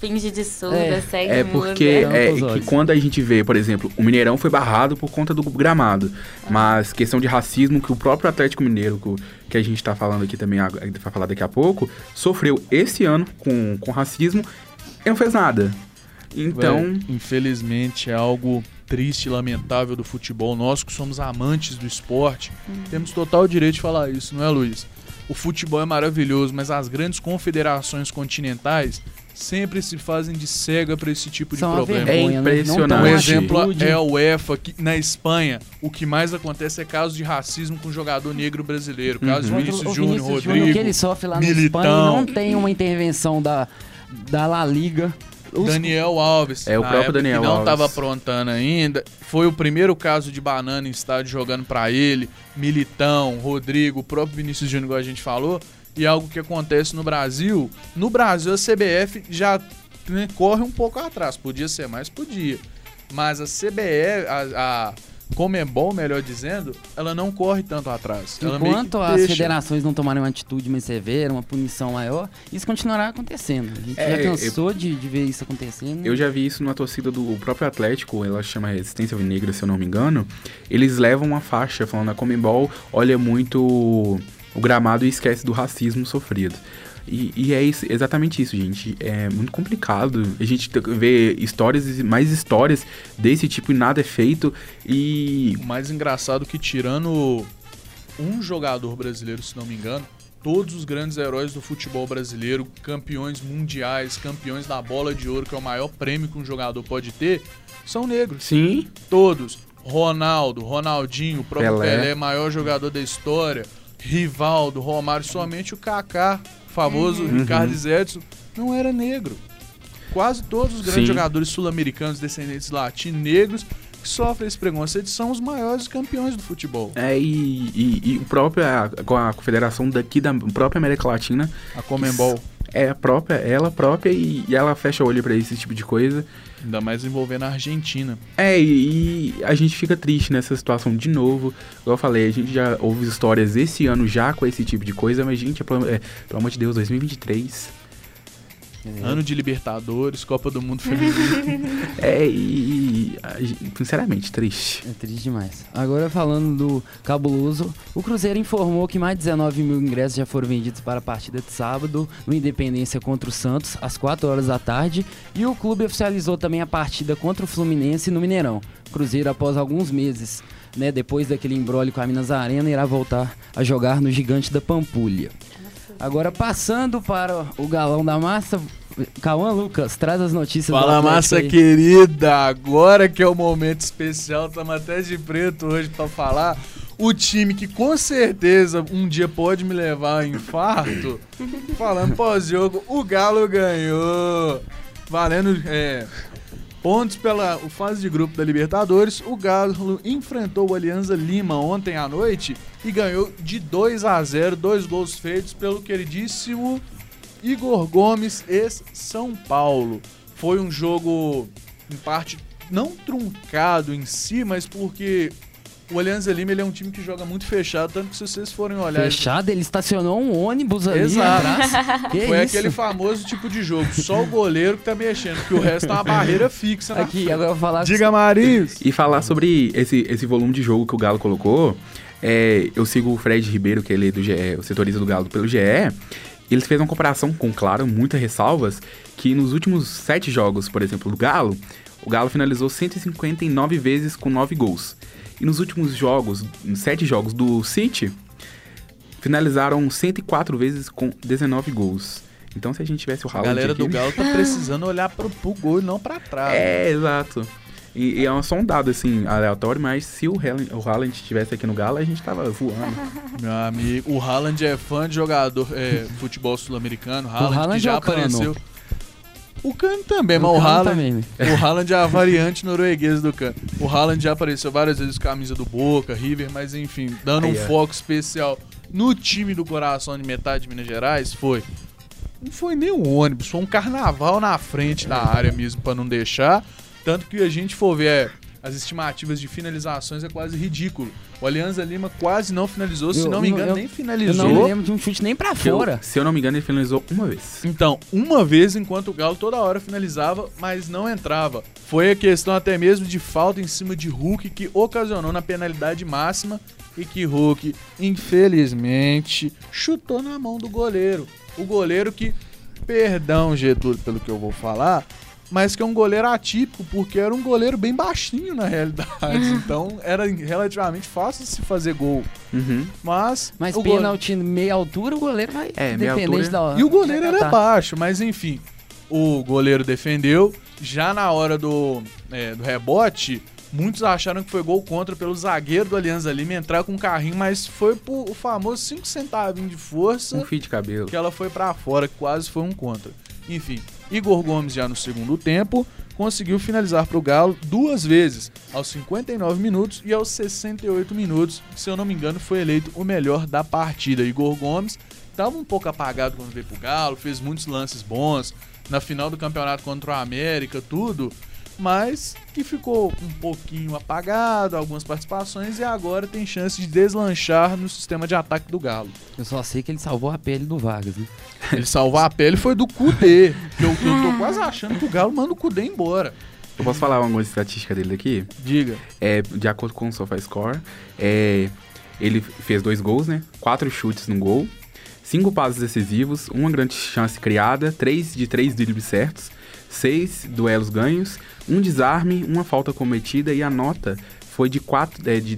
finge de surda, é. segue É porque é, que quando a gente vê, por exemplo, o Mineirão foi barrado por conta do gramado. Mas questão de racismo que o próprio Atlético Mineiro, que a gente tá falando aqui também, vai falar daqui a pouco, sofreu esse ano com, com racismo e não fez nada. Então. infelizmente é algo triste e lamentável do futebol. Nós que somos amantes do esporte, uhum. temos total direito de falar isso, não é, Luiz? O futebol é maravilhoso, mas as grandes confederações continentais sempre se fazem de cega para esse tipo de problema. Vergonha, é impressionante. Um exemplo é a UEFA, que na Espanha, o que mais acontece é casos de racismo com jogador negro brasileiro. Uhum. de Vinícius Júnior, Rodrigo, o que ele sofre lá Militão. na Espanha não tem uma intervenção da, da La Liga os... Daniel Alves. É o próprio Daniel que não Alves. estava aprontando ainda. Foi o primeiro caso de banana em estádio jogando para ele. Militão, Rodrigo, o próprio Vinícius Júnior, como a gente falou. E algo que acontece no Brasil. No Brasil, a CBF já né, corre um pouco atrás. Podia ser mais? Podia. Mas a CBF, a, a Comebol, melhor dizendo, ela não corre tanto atrás. Ela meio que Enquanto as deixa. federações não tomarem uma atitude mais severa, uma punição maior, isso continuará acontecendo. A gente É, já cansou de, de ver isso acontecendo. Eu já vi isso numa torcida do próprio Atlético, ela chama Resistência Alvinegra, se eu não me engano. Eles levam uma faixa falando a Comembol olha muito o gramado e esquece do racismo sofrido. E, e é isso- exatamente isso, gente. É muito complicado. A gente te- vê histórias e mais histórias desse tipo e nada é feito. E O mais engraçado que tirando um jogador brasileiro, se não me engano, todos os grandes heróis do futebol brasileiro, campeões mundiais, campeões da bola de ouro, que é o maior prêmio que um jogador pode ter, são negros. sim, Todos. Ronaldo, Ronaldinho, o próprio Pelé. Pelé, maior jogador da história, Rivaldo, Romário, somente o Kaká, famoso Ricardo Edson, não era negro. Quase todos os grandes Sim. jogadores sul-americanos, descendentes latinos, negros, que sofrem esse preconceito, são os maiores campeões do futebol. é, e, e, e o próprio, a, com a confederação daqui da própria América Latina A Comembol, é a própria, ela própria e, e ela fecha o olho pra esse tipo de coisa. Ainda mais envolvendo a Argentina. É, e, e a gente fica triste nessa situação de novo. Igual eu falei, a gente já ouve histórias esse ano já com esse tipo de coisa, mas, gente, é, pelo é, pelo amor de Deus, 2023. Ano de Libertadores, Copa do Mundo Feminino. É, e, e, sinceramente, triste. É triste demais. Agora falando do cabuloso, o Cruzeiro informou que mais de 19 mil ingressos já foram vendidos para a partida de sábado no Independência contra o Santos, às 4 horas da tarde, e o clube oficializou também a partida contra o Fluminense no Mineirão. Cruzeiro, após alguns meses, né, depois daquele embrólio com a Minas Arena, irá voltar a jogar no Gigante da Pampulha. Agora, passando para o galão da massa, Cauã Lucas, traz as notícias Fala, massa aí. querida! Agora que é o momento especial, estamos até de preto hoje pra falar. O time que com certeza um dia pode me levar a infarto. Falando pós-jogo, o Galo ganhou. Valendo é, pontos pela fase de grupo da Libertadores. O Galo enfrentou o Alianza Lima ontem à noite e ganhou de 2 a 0, dois gols feitos pelo queridíssimo Igor Gomes, ex-São Paulo. Foi um jogo, em parte, não truncado em si, mas porque o Alianza Lima ele é um time que joga muito fechado, tanto que se vocês forem olhar... Fechado, ele estacionou um ônibus ali Exato. atrás. Foi isso? aquele famoso tipo de jogo, só o goleiro que tá mexendo, que o resto é uma barreira fixa na Aqui, frente. agora eu vou falar Diga, Marinhos! E falar sobre esse, esse volume de jogo que o Galo colocou, é, eu sigo o Fred Ribeiro, que ele é do GE, o setorista do Galo pelo GE, e eles fez uma comparação com, claro, muitas ressalvas, que nos últimos sete jogos, por exemplo, do Galo, o Galo finalizou 159 vezes com 9 gols. E nos últimos jogos, nos sete jogos do City, finalizaram 104 vezes com 19 gols. Então, se a gente tivesse o A Haaland galera do aqui- Galo tá precisando olhar pro, pro gol e não pra trás. É, exato. E, e é só um dado, assim, aleatório, mas se o Haaland, o Haaland estivesse aqui no Galo, a gente tava voando. Meu amigo, o Haaland é fã de jogador é, futebol sul-americano. Haaland, Haaland que já é o Cano. O Cano também, mas o Cano Haaland, também, né? o Haaland é a variante norueguesa do Cano. O Haaland já apareceu várias vezes com a camisa do Boca, River, mas enfim, dando um Aí, ó. foco especial no time do coração de metade de Minas Gerais, foi. Não foi nem um ônibus, foi um carnaval na frente da área mesmo, pra não deixar. Tanto que a gente for ver é, as estimativas de finalizações é quase ridículo. O Alianza Lima quase não finalizou, se Eu- não me eu- engano, eu- nem Eu finalizou. não me lembro de um chute nem pra Se eu, fora. se eu não me engano, ele finalizou uma vez. Então, uma vez enquanto o Galo toda hora finalizava, mas não entrava. Foi a questão até mesmo de falta em cima de Hulk que ocasionou na penalidade máxima e que Hulk, infelizmente, chutou na mão do goleiro. O goleiro que, perdão, Getúlio, pelo que eu vou falar, mas que é um goleiro atípico, porque era um goleiro bem baixinho na realidade. então, era relativamente fácil de se fazer gol. Uhum. Mas, Mas o goleiro- pênalti meia altura, o goleiro vai É, meia dependente da E o goleiro era tá. baixo, mas enfim. O goleiro defendeu. Já na hora do, é, do rebote, muitos acharam que foi gol contra pelo zagueiro do Alianza Lima entrar com um carrinho, mas foi por o famoso 5 centavinhos de força Um fio de cabelo. que ela foi pra fora, que quase foi um contra. Enfim, Igor Gomes já no segundo tempo conseguiu finalizar pro Galo duas vezes, aos 59 minutos e aos 68 minutos. Se eu não me engano, foi eleito o melhor da partida. Igor Gomes estava um pouco apagado quando veio pro Galo, fez muitos lances bons na final do campeonato contra o América, tudo. Mas que ficou um pouquinho apagado, algumas participações, e agora tem chance de deslanchar no sistema de ataque do Galo. Eu só sei que ele salvou a pele do Vargas, né? Ele salvar a pele foi do Kudê, que eu, eu tô quase achando que o Galo manda o Kudê embora. Eu posso falar alguma estatística dele aqui? Diga. É, de acordo com o SofaScore, é, ele fez dois gols, né? Quatro chutes no gol, cinco passes decisivos, uma grande chance criada, três de três dribles certos, seis duelos ganhos, um desarme, uma falta cometida e a nota foi de, quatro, é, de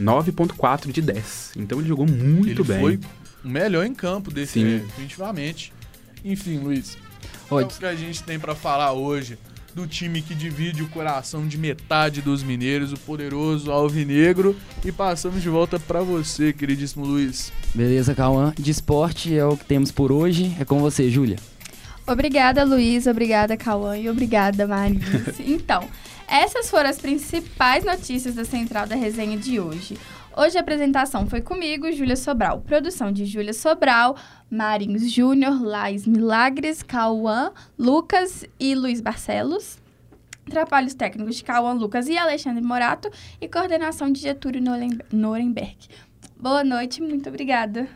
9.4 de 10. Então ele jogou muito ele bem. foi o melhor em campo desse, Sim. é, definitivamente. Enfim, Luiz, Ó, é o que a gente tem pra falar hoje do time que divide o coração de metade dos mineiros, o poderoso Alvinegro. E passamos de volta pra você, queridíssimo Luiz. Beleza, Cauã. De esporte é o que temos por hoje. É com você, Júlia. Obrigada, Luiz. Obrigada, Cauã. E obrigada, Marins. então, essas foram as principais notícias da Central da Resenha de hoje. Hoje a apresentação foi comigo, Júlia Sobral. Produção de Júlia Sobral, Marins Júnior, Lais Milagres, Cauã, Lucas e Luiz Barcelos. Trabalhos técnicos de Cauã, Lucas e Alexandre Morato. E coordenação de Getúlio Nuremberg. Boa noite, muito obrigada.